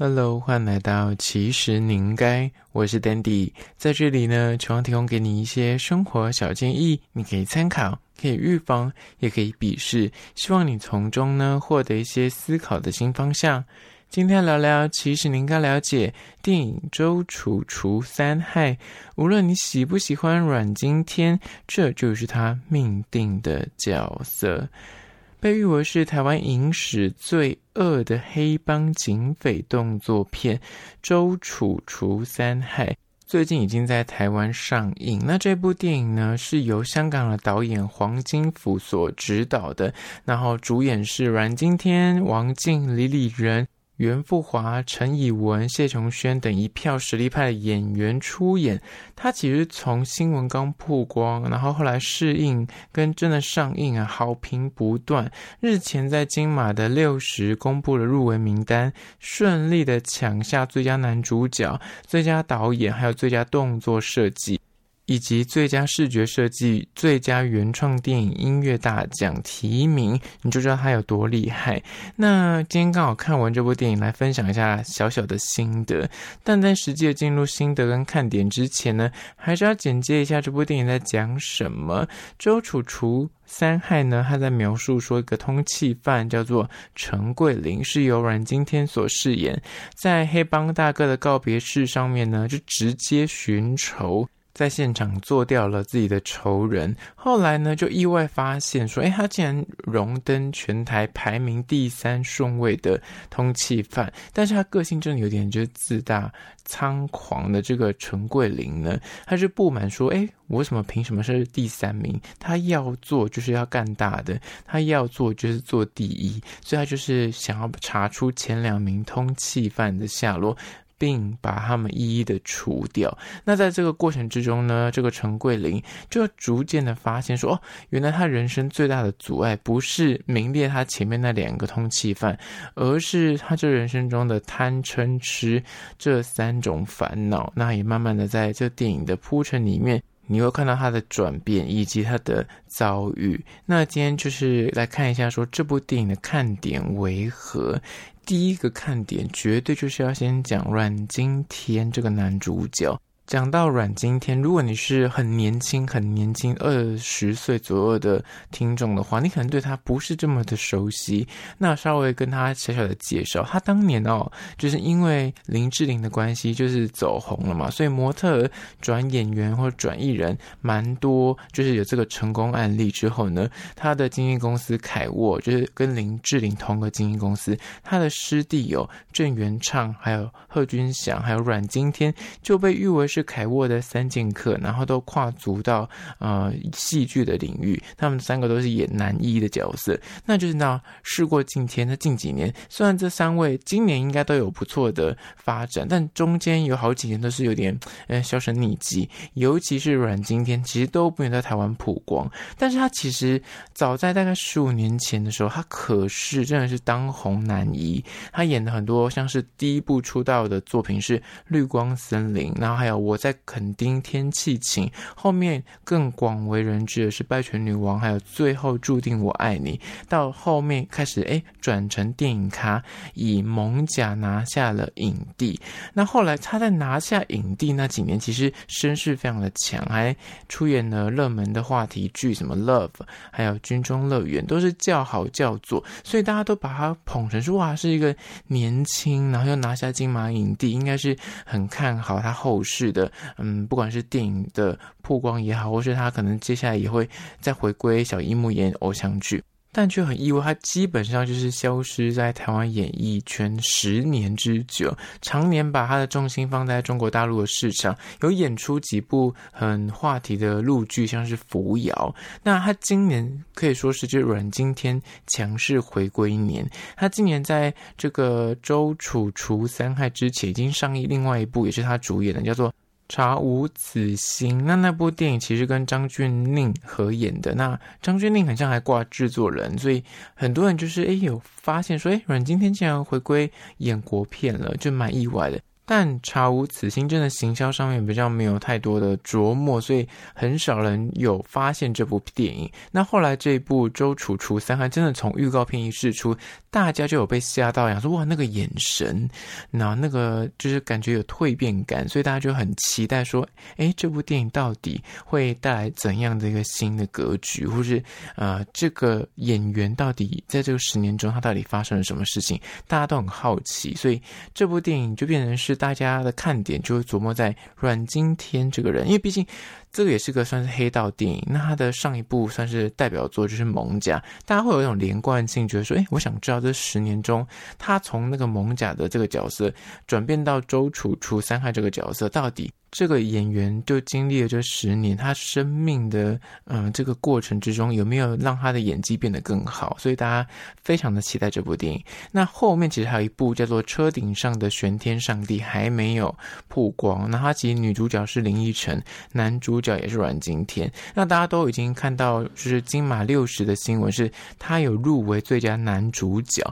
Hello，欢迎来到其实你应该，我是 Dandy，在这里呢，希望提供给你一些生活小建议，你可以参考，可以预防，也可以鄙视，希望你从中呢获得一些思考的新方向。今天聊聊，其实你应该了解电影《周楚除三害》，无论你喜不喜欢阮经天，这就是他命定的角色。被誉为是台湾影史最恶的黑帮警匪动作片《周楚除三害》，最近已经在台湾上映。那这部电影呢，是由香港的导演黄金甫所执导的，然后主演是阮经天、王静、李李仁。袁富华、陈以文、谢琼轩等一票实力派的演员出演。他其实从新闻刚曝光，然后后来试映跟真的上映啊，好评不断。日前在金马的六十公布了入围名单，顺利的抢下最佳男主角、最佳导演，还有最佳动作设计。以及最佳视觉设计、最佳原创电影音乐大奖提名，你就知道他有多厉害。那今天刚好看完这部电影，来分享一下小小的心得。但在实际的进入心得跟看点之前呢，还是要简介一下这部电影在讲什么。周楚除三害呢，他在描述说一个通缉犯叫做陈桂林，是由阮经天所饰演，在黑帮大哥的告别式上面呢，就直接寻仇。在现场做掉了自己的仇人，后来呢，就意外发现说，哎，他竟然荣登全台排名第三顺位的通缉犯，但是他个性真的有点就是自大猖狂的这个陈桂林呢，他就不满说，哎，我为什么凭什么是第三名？他要做就是要干大的，他要做就是做第一，所以他就是想要查出前两名通缉犯的下落。并把他们一一的除掉。那在这个过程之中呢，这个陈桂林就逐渐的发现说，哦，原来他人生最大的阻碍不是名列他前面那两个通缉犯，而是他这人生中的贪嗔痴这三种烦恼。那也慢慢的在这电影的铺陈里面，你会看到他的转变以及他的遭遇。那今天就是来看一下说这部电影的看点为何。第一个看点绝对就是要先讲阮经天这个男主角。讲到阮经天，如果你是很年轻、很年轻二十岁左右的听众的话，你可能对他不是这么的熟悉。那稍微跟他小小的介绍，他当年哦，就是因为林志玲的关系，就是走红了嘛，所以模特转演员或转艺人蛮多，就是有这个成功案例之后呢，他的经纪公司凯沃，就是跟林志玲同个经纪公司，他的师弟有郑元畅，还有贺军翔，还有阮经天，就被誉为。是凯沃的三剑客，然后都跨足到呃戏剧的领域。他们三个都是演男一的角色，那就是那事过境迁。那近几年，虽然这三位今年应该都有不错的发展，但中间有好几年都是有点呃销声匿迹。尤其是阮经天，其实都不愿在台湾曝光。但是他其实早在大概十五年前的时候，他可是真的是当红男一。他演的很多像是第一部出道的作品是《绿光森林》，然后还有。我在垦丁天气晴，后面更广为人知的是《拜权女王》，还有最后注定我爱你。到后面开始哎转成电影咖，以《蒙甲》拿下了影帝。那后来他在拿下影帝那几年，其实声势非常的强，还出演了热门的话题剧，什么《Love》，还有《军中乐园》，都是叫好叫座，所以大家都把他捧成说哇，是一个年轻，然后又拿下金马影帝，应该是很看好他后世的。的嗯，不管是电影的曝光也好，或是他可能接下来也会再回归小荧幕演偶像剧，但却很意外，他基本上就是消失在台湾演艺圈十年之久，常年把他的重心放在中国大陆的市场，有演出几部很话题的陆剧，像是《扶摇》。那他今年可以说是就阮经天强势回归年，他今年在这个《周楚除三害》之前已经上映另外一部，也是他主演的，叫做。查无此心，那那部电影其实跟张钧甯合演的。那张钧甯好像还挂制作人，所以很多人就是诶有发现说，诶阮经天竟然回归演国片了，就蛮意外的。但查无此心，真的行销上面比较没有太多的琢磨，所以很少人有发现这部电影。那后来这一部《周楚除三害》真的从预告片一释出，大家就有被吓到，想说哇，那个眼神，那那个就是感觉有蜕变感，所以大家就很期待说，诶，这部电影到底会带来怎样的一个新的格局，或是呃，这个演员到底在这个十年中他到底发生了什么事情，大家都很好奇，所以这部电影就变成是。大家的看点就会琢磨在阮经天这个人，因为毕竟这个也是个算是黑道电影。那他的上一部算是代表作就是《艋舺》，大家会有一种连贯性，觉得说，诶，我想知道这十年中，他从那个艋舺的这个角色转变到周楚楚三害这个角色，到底。这个演员就经历了这十年，他生命的嗯、这个过程之中，有没有让他的演技变得更好？所以大家非常的期待这部电影。那后面其实还有一部叫做《车顶上的玄天上帝》还没有曝光。那他其实女主角是林依晨，男主主角也是阮经天。那大家都已经看到，就是金马六十的新闻是他有入围最佳男主角。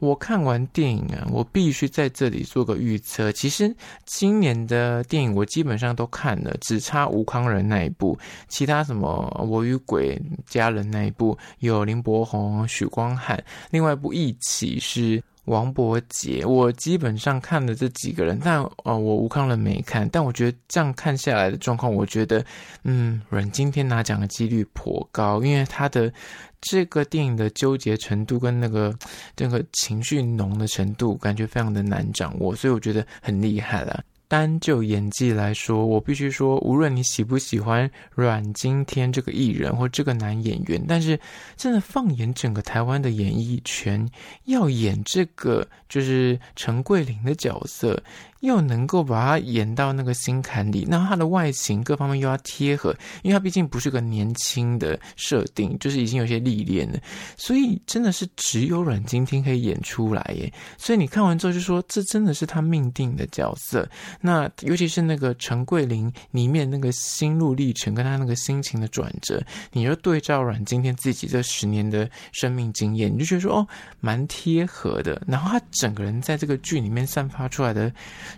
我看完电影啊，我必须在这里做个预测。其实今年的电影我基本。上都看了，只差吴康仁那一部，其他什么我与鬼家人那一部有林柏宏、许光汉，另外一部一起是王伯杰。我基本上看了这几个人，但呃，我吴康仁没看。但我觉得这样看下来的状况，我觉得嗯，阮经天拿奖的几率颇高，因为他的这个电影的纠结程度跟那个这个情绪浓的程度，感觉非常的难掌握，所以我觉得很厉害了。单就演技来说，我必须说，无论你喜不喜欢阮经天这个艺人或这个男演员，但是真的放眼整个台湾的演艺圈，要演这个就是陈桂林的角色。又能够把他演到那个心坎里，那他的外形各方面又要贴合，因为他毕竟不是个年轻的设定，就是已经有些历练了，所以真的是只有阮经天可以演出来耶。所以你看完之后就说，这真的是他命定的角色。那尤其是那个陈桂林里面那个心路历程，跟他那个心情的转折，你就对照阮经天自己这十年的生命经验，你就觉得说哦，蛮贴合的。然后他整个人在这个剧里面散发出来的。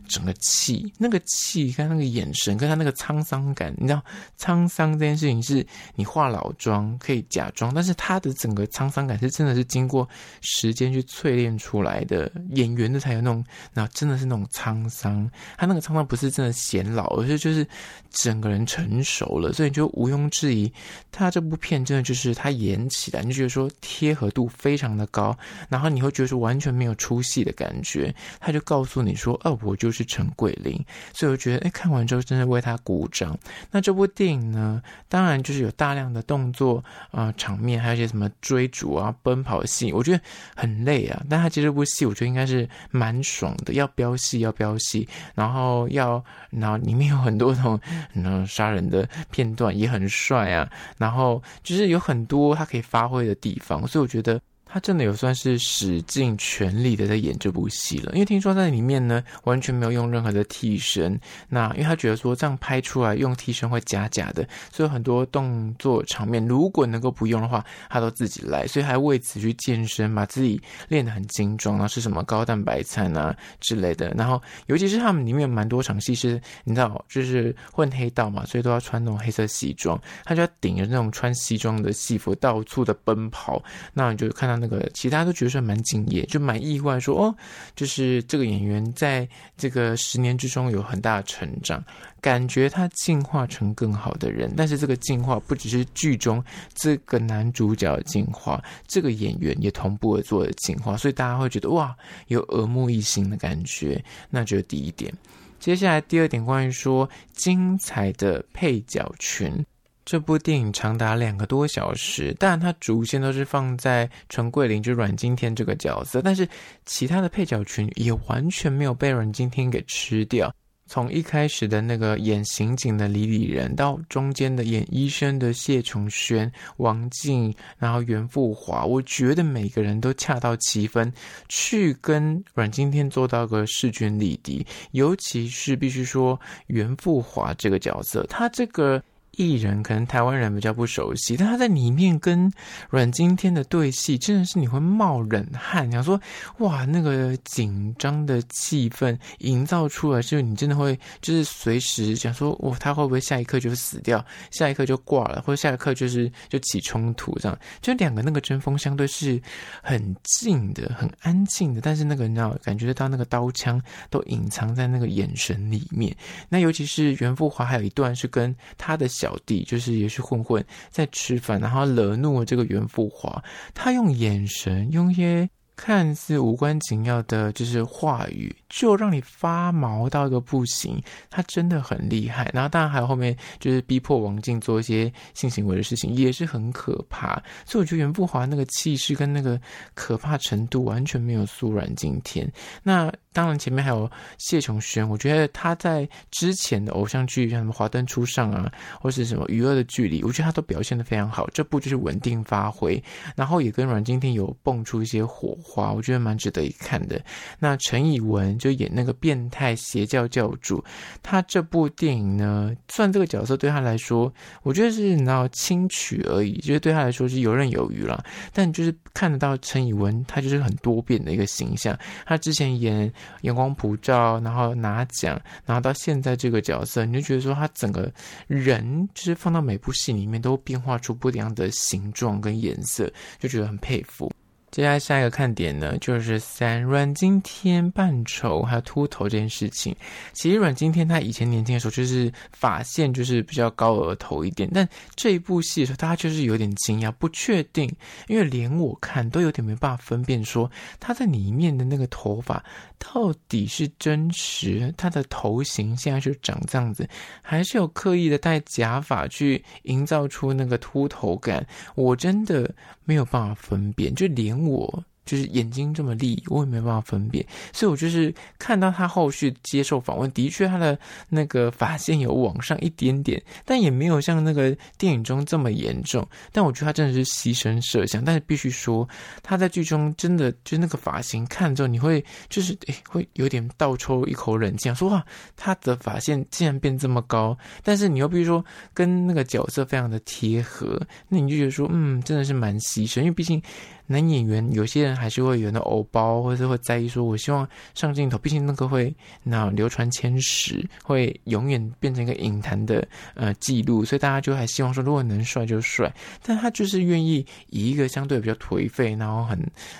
整个气，那个气，跟那个眼神，跟他那个沧桑感，你知道，沧桑这件事情是你化老妆可以假装，但是他的整个沧桑感是真的是经过时间去淬炼出来的。演员的才有那种，那真的是那种沧桑。他那个沧桑不是真的显老，而是就是整个人成熟了，所以你就毋庸置疑，他这部片真的就是他演起来，你就觉得说贴合度非常的高，然后你会觉得说完全没有出戏的感觉。他就告诉你说，哦，我就。就是陈桂林，所以我觉得，哎，看完之后真的为他鼓掌。那这部电影呢，当然就是有大量的动作啊、场面，还有一些什么追逐啊、奔跑戏，我觉得很累啊。但他其实这部戏，我觉得应该是蛮爽的，要飙戏要飙戏，然后要，然后里面有很多种然后杀人的片段，也很帅啊。然后就是有很多他可以发挥的地方，所以我觉得。他真的有算是使尽全力的在演这部戏了，因为听说在里面呢，完全没有用任何的替身。那因为他觉得说这样拍出来用替身会假假的，所以很多动作场面如果能够不用的话，他都自己来，所以还为此去健身，把自己练得很精壮，然后是什么高蛋白餐啊之类的。然后尤其是他们里面蛮多场戏是，你知道，就是混黑道嘛，所以都要穿那种黑色西装，他就要顶着那种穿西装的戏服到处的奔跑，那你就看到。那那个其他都觉得蛮敬业，就蛮意外说哦，就是这个演员在这个十年之中有很大的成长，感觉他进化成更好的人。但是这个进化不只是剧中这个男主角进化，这个演员也同步的做了进化，所以大家会觉得哇，有耳目一新的感觉。那就是第一点。接下来第二点，关于说精彩的配角群。这部电影长达两个多小时，当然它主线都是放在陈桂林就阮经天这个角色，但是其他的配角群也完全没有被阮经天给吃掉。从一开始的那个演刑警的李李仁，到中间的演医生的谢琼轩、王静，然后袁富华，我觉得每个人都恰到其分，去跟阮经天做到个势均力敌。尤其是必须说袁富华这个角色，他这个。艺人可能台湾人比较不熟悉，但他在里面跟阮经天的对戏，真的是你会冒冷汗，想说哇，那个紧张的气氛营造出来，就是你真的会就是随时想说，哇，他会不会下一刻就死掉，下一刻就挂了，或者下一刻就是就起冲突这样，就两个那个针锋相对是很近的，很安静的，但是那个你知道，感觉到那个刀枪都隐藏在那个眼神里面。那尤其是袁富华，还有一段是跟他的小。小弟就是也是混混在吃饭，然后惹怒了这个袁富华，他用眼神，用一些看似无关紧要的，就是话语。就让你发毛到一个不行，他真的很厉害。然后当然还有后面就是逼迫王静做一些性行为的事情，也是很可怕。所以我觉得袁富华那个气势跟那个可怕程度完全没有苏阮经天。那当然前面还有谢琼轩，我觉得他在之前的偶像剧像什么《华灯初上》啊，或是什么《娱乐的距离》，我觉得他都表现的非常好。这部就是稳定发挥，然后也跟阮经天有蹦出一些火花，我觉得蛮值得一看的。那陈以文。就演那个变态邪教教主，他这部电影呢，算这个角色对他来说，我觉得是你知道轻取而已，就是对他来说是游刃有余了。但就是看得到陈以文，他就是很多变的一个形象。他之前演《阳光普照》，然后拿奖，然后到现在这个角色，你就觉得说他整个人就是放到每部戏里面都变化出不一样的形状跟颜色，就觉得很佩服。接下来下一个看点呢，就是三阮经天扮丑还有秃头这件事情。其实阮经天他以前年轻的时候就是发线就是比较高额头一点，但这一部戏的时候大家就是有点惊讶，不确定，因为连我看都有点没办法分辨说他在里面的那个头发到底是真实，他的头型现在是长这样子，还是有刻意的戴假发去营造出那个秃头感，我真的没有办法分辨，就连。我就是眼睛这么利，我也没办法分辨，所以我就是看到他后续接受访问，的确他的那个发线有往上一点点，但也没有像那个电影中这么严重。但我觉得他真的是牺牲设想，但是必须说他在剧中真的就那个发型看之后，你会就是诶会有点倒抽一口冷气，说哇，他的发线竟然变这么高，但是你又必须说跟那个角色非常的贴合，那你就觉得说嗯，真的是蛮牺牲，因为毕竟。男演员有些人还是会有那偶包，或者是会在意说，我希望上镜头，毕竟那个会那流传千史，会永远变成一个影坛的呃记录，所以大家就还希望说，如果能帅就帅。但他就是愿意以一个相对比较颓废，然后很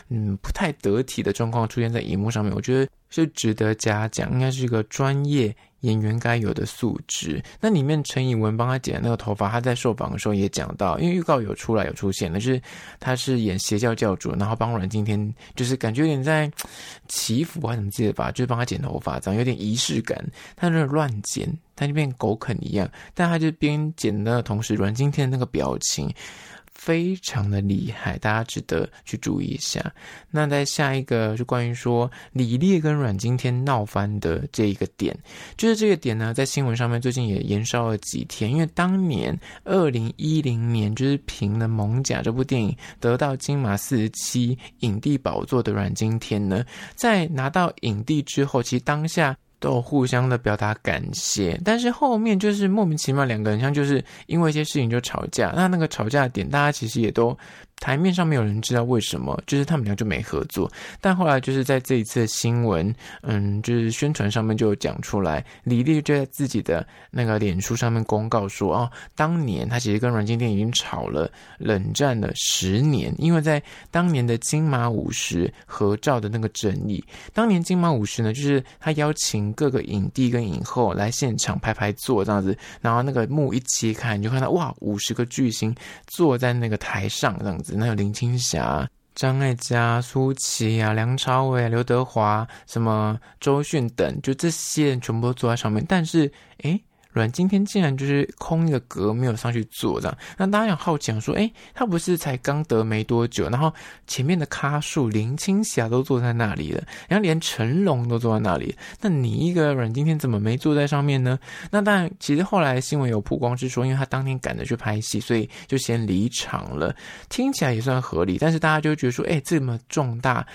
嗯不太得体的状况出现在荧幕上面，我觉得是值得嘉奖，应该是一个专业。演员该有的素质。那里面陈以文帮他剪的那个头发，他在受访的时候也讲到，因为预告有出来有出现的，就是他是演邪教教主，然后帮阮经天，就是感觉有点在祈福还是怎么记得吧，就是帮他剪头发，这样有点仪式感。他那乱剪，他就变狗啃一样，但他就边剪的同时，阮经天的那个表情。非常的厉害，大家值得去注意一下。那在下一个是关于说李烈跟阮经天闹翻的这一个点，就是这个点呢，在新闻上面最近也延烧了几天，因为当年二零一零年就是凭了《艋舺》这部电影得到金马四十七影帝宝座的阮经天呢，在拿到影帝之后，其实当下。都互相的表达感谢，但是后面就是莫名其妙，两个人像就是因为一些事情就吵架。那那个吵架点，大家其实也都。台面上没有人知道为什么，就是他们俩就没合作。但后来就是在这一次新闻，嗯，就是宣传上面就讲出来，李丽就在自己的那个脸书上面公告说，哦，当年他其实跟阮经天已经吵了，冷战了十年，因为在当年的金马五十合照的那个争议。当年金马五十呢，就是他邀请各个影帝跟影后来现场排排坐这样子，然后那个幕一揭开，你就看到哇，五十个巨星坐在那个台上这样子。那有林青霞、张艾嘉、舒淇啊、梁朝伟、刘德华、什么周迅等，就这些人全部都坐在上面。但是，诶。阮经天竟然就是空一个格，没有上去坐这样，那大家想好奇说，诶，他不是才刚得没多久，然后前面的咖数林青霞都坐在那里了，然后连成龙都坐在那里，那你一个阮经天怎么没坐在上面呢？那当然，其实后来新闻有曝光是说，因为他当天赶着去拍戏，所以就先离场了，听起来也算合理，但是大家就觉得说，诶，这么重大。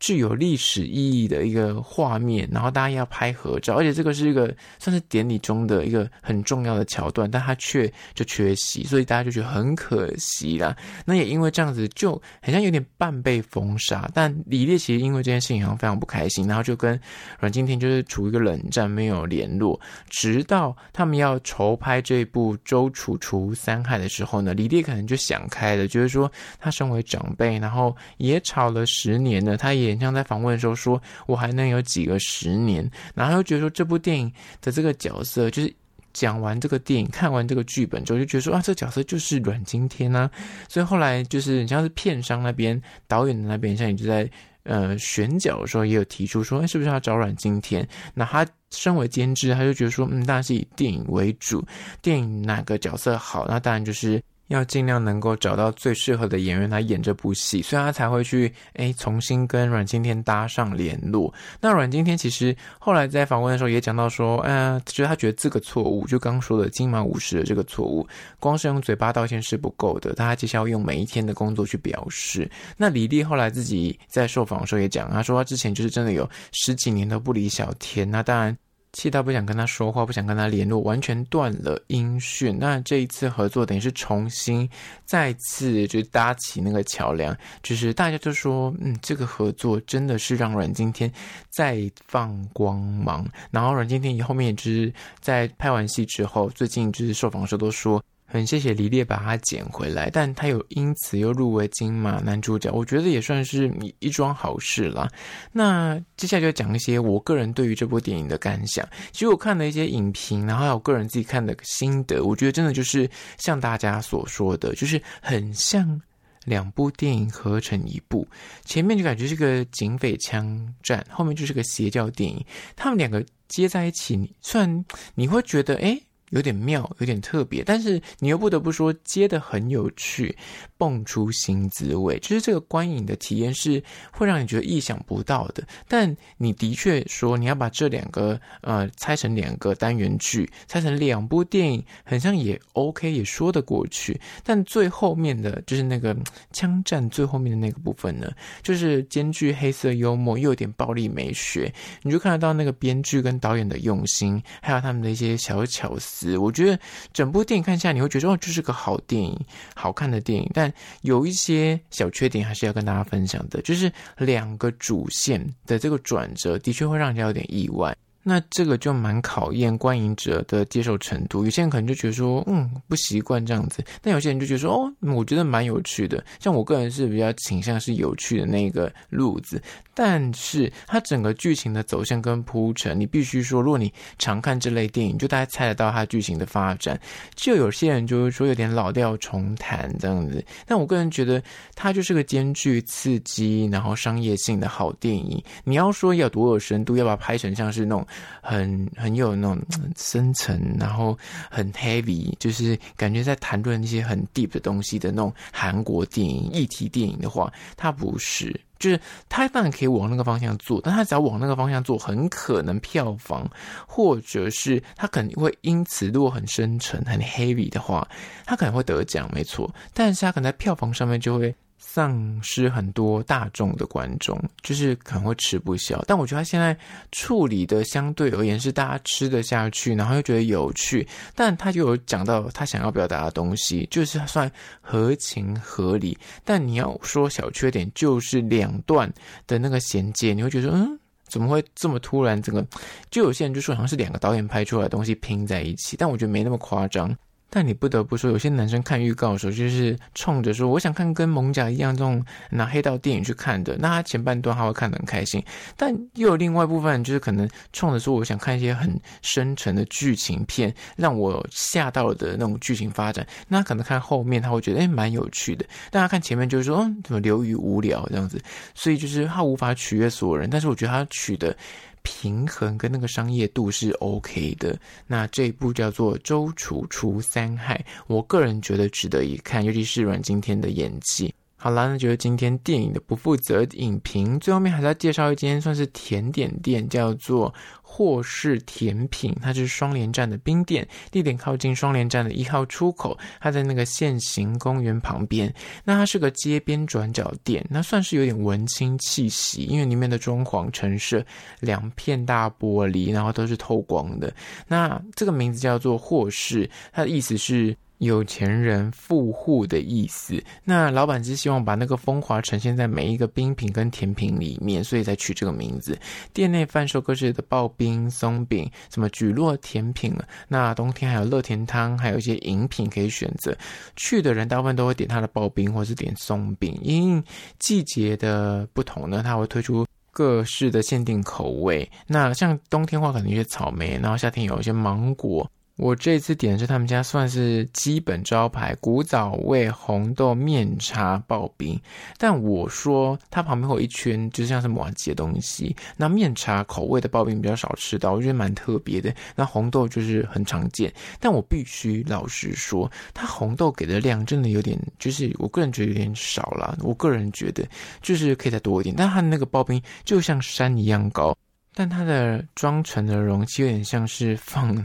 具有历史意义的一个画面，然后大家要拍合照，而且这个是一个算是典礼中的一个很重要的桥段，但他却就缺席，所以大家就觉得很可惜啦。那也因为这样子，就很像有点半被封杀。但李烈其实因为这件事情好像非常不开心，然后就跟阮经天就是处于一个冷战，没有联络。直到他们要筹拍这部《周楚除三害》的时候呢，李烈可能就想开了，就是说他身为长辈，然后也吵了十年了，他也像在访问的时候说：“我还能有几个十年？”然后又觉得说这部电影的这个角色，就是讲完这个电影、看完这个剧本之后，就觉得说啊，这个角色就是阮经天啊。所以后来就是像是片商那边、导演的那边，像你就在呃选角的时候，也有提出说，哎，是不是要找阮经天？那他身为监制，他就觉得说，嗯，当然是以电影为主，电影哪个角色好，那当然就是。要尽量能够找到最适合的演员来演这部戏，所以他才会去诶重新跟阮经天搭上联络。那阮经天其实后来在访问的时候也讲到说，呃，其实他觉得这个错误，就刚说的金马五十的这个错误，光是用嘴巴道歉是不够的，他接下要用每一天的工作去表示。那李丽后来自己在受访的时候也讲，他说他之前就是真的有十几年都不理小天，那当然。气到不想跟他说话，不想跟他联络，完全断了音讯。那这一次合作等于是重新再次就搭起那个桥梁，就是大家就说，嗯，这个合作真的是让阮经天再放光芒。然后阮经天以后面也就是在拍完戏之后，最近就是受访时候都说。很谢谢李烈把他捡回来，但他有因此又入围金马男主角，我觉得也算是一桩好事啦。那接下来就讲一些我个人对于这部电影的感想。其实我看了一些影评，然后还有个人自己看的心得，我觉得真的就是像大家所说的，就是很像两部电影合成一部。前面就感觉是个警匪枪战，后面就是个邪教电影，他们两个接在一起，虽然你会觉得，诶有点妙，有点特别，但是你又不得不说接的很有趣，蹦出新滋味。就是这个观影的体验是会让你觉得意想不到的。但你的确说你要把这两个呃拆成两个单元剧，拆成两部电影，很像也 OK，也说得过去。但最后面的就是那个枪战最后面的那个部分呢，就是兼具黑色幽默又有点暴力美学，你就看得到那个编剧跟导演的用心，还有他们的一些小巧思。我觉得整部电影看下来，你会觉得哦，这是个好电影，好看的电影。但有一些小缺点，还是要跟大家分享的，就是两个主线的这个转折，的确会让人家有点意外。那这个就蛮考验观影者的接受程度。有些人可能就觉得说，嗯，不习惯这样子；但有些人就觉得说，哦，我觉得蛮有趣的。像我个人是比较倾向是有趣的那个路子。但是它整个剧情的走向跟铺陈，你必须说，如果你常看这类电影，就大家猜得到它剧情的发展。就有些人就是说有点老调重弹这样子。但我个人觉得，它就是个兼具刺激然后商业性的好电影。你要说要多有深度，要把它拍成像是那种。很很有那种深层，然后很 heavy，就是感觉在谈论一些很 deep 的东西的那种韩国电影、议题电影的话，它不是，就是它当然可以往那个方向做，但它只要往那个方向做，很可能票房，或者是它可能会因此如果很深沉、很 heavy 的话，它可能会得奖，没错，但是它可能在票房上面就会。丧失很多大众的观众，就是可能会吃不消。但我觉得他现在处理的相对而言是大家吃得下去，然后又觉得有趣。但他就有讲到他想要表达的东西，就是算合情合理。但你要说小缺点，就是两段的那个衔接，你会觉得嗯，怎么会这么突然？这个就有些人就说好像是两个导演拍出来的东西拼在一起，但我觉得没那么夸张。但你不得不说，有些男生看预告的时候，就是冲着说我想看跟艋舺一样这种拿黑道电影去看的。那他前半段他会看得很开心，但又有另外一部分就是可能冲着说我想看一些很深沉的剧情片，让我吓到的那种剧情发展。那他可能看后面他会觉得诶蛮有趣的，但他看前面就是说嗯怎么流于无聊这样子，所以就是他无法取悦所有人。但是我觉得他取的。平衡跟那个商业度是 OK 的。那这一部叫做《周楚除三害》，我个人觉得值得一看，尤其是阮经天的演技。好啦，那就是今天电影的不负责影评。最后面还是要介绍一间算是甜点店，叫做霍氏甜品。它是双连站的冰店，地点靠近双连站的一号出口。它在那个现行公园旁边。那它是个街边转角店，那算是有点文青气息，因为里面的装潢陈设两片大玻璃，然后都是透光的。那这个名字叫做霍氏，它的意思是。有钱人富户的意思，那老板是希望把那个风华呈现在每一个冰品跟甜品里面，所以才取这个名字。店内贩售各式的刨冰、松饼，什么蒟蒻甜品，那冬天还有乐甜汤，还有一些饮品可以选择。去的人大部分都会点他的刨冰或是点松饼，因季节的不同呢，他会推出各式的限定口味。那像冬天的话，可能有些草莓，然后夏天有一些芒果。我这次点的是他们家算是基本招牌古早味红豆面茶刨冰，但我说它旁边会有一圈，就像是麻糬的东西。那面茶口味的刨冰比较少吃到，我觉得蛮特别的。那红豆就是很常见，但我必须老实说，它红豆给的量真的有点，就是我个人觉得有点少了。我个人觉得就是可以再多一点，但它那个刨冰就像山一样高。但它的装成的容器有点像是放，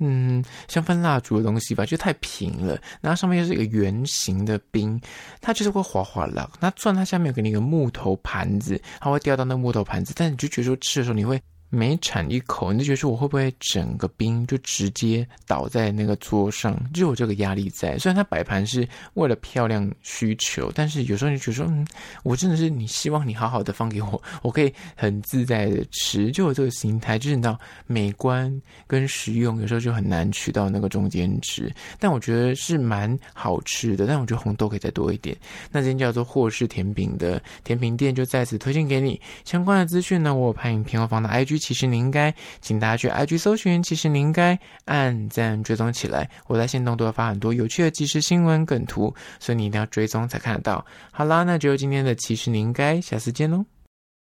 嗯，像放蜡烛的东西吧，就太平了。然后上面又是一个圆形的冰，它就是会滑滑的。那虽然它下面有给你一个木头盘子，它会掉到那木头盘子，但你就觉得说吃的时候你会。每铲一口，你就觉得说我会不会整个冰就直接倒在那个桌上，就有这个压力在。虽然它摆盘是为了漂亮需求，但是有时候你觉得说，嗯，我真的是你希望你好好的放给我，我可以很自在的吃，就有这个心态。就是你知道，美观跟实用有时候就很难取到那个中间值。但我觉得是蛮好吃的，但我觉得红豆可以再多一点。那这间叫做霍氏甜品的甜品店就在此推荐给你。相关的资讯呢，我有拍影片后放到 IG。其实你应该，请大家去 IG 搜寻。其实你应该按赞追踪起来，我在线动都会发很多有趣的即时新闻梗图，所以你一定要追踪才看得到。好啦，那就今天的其实你应该，下次见喽。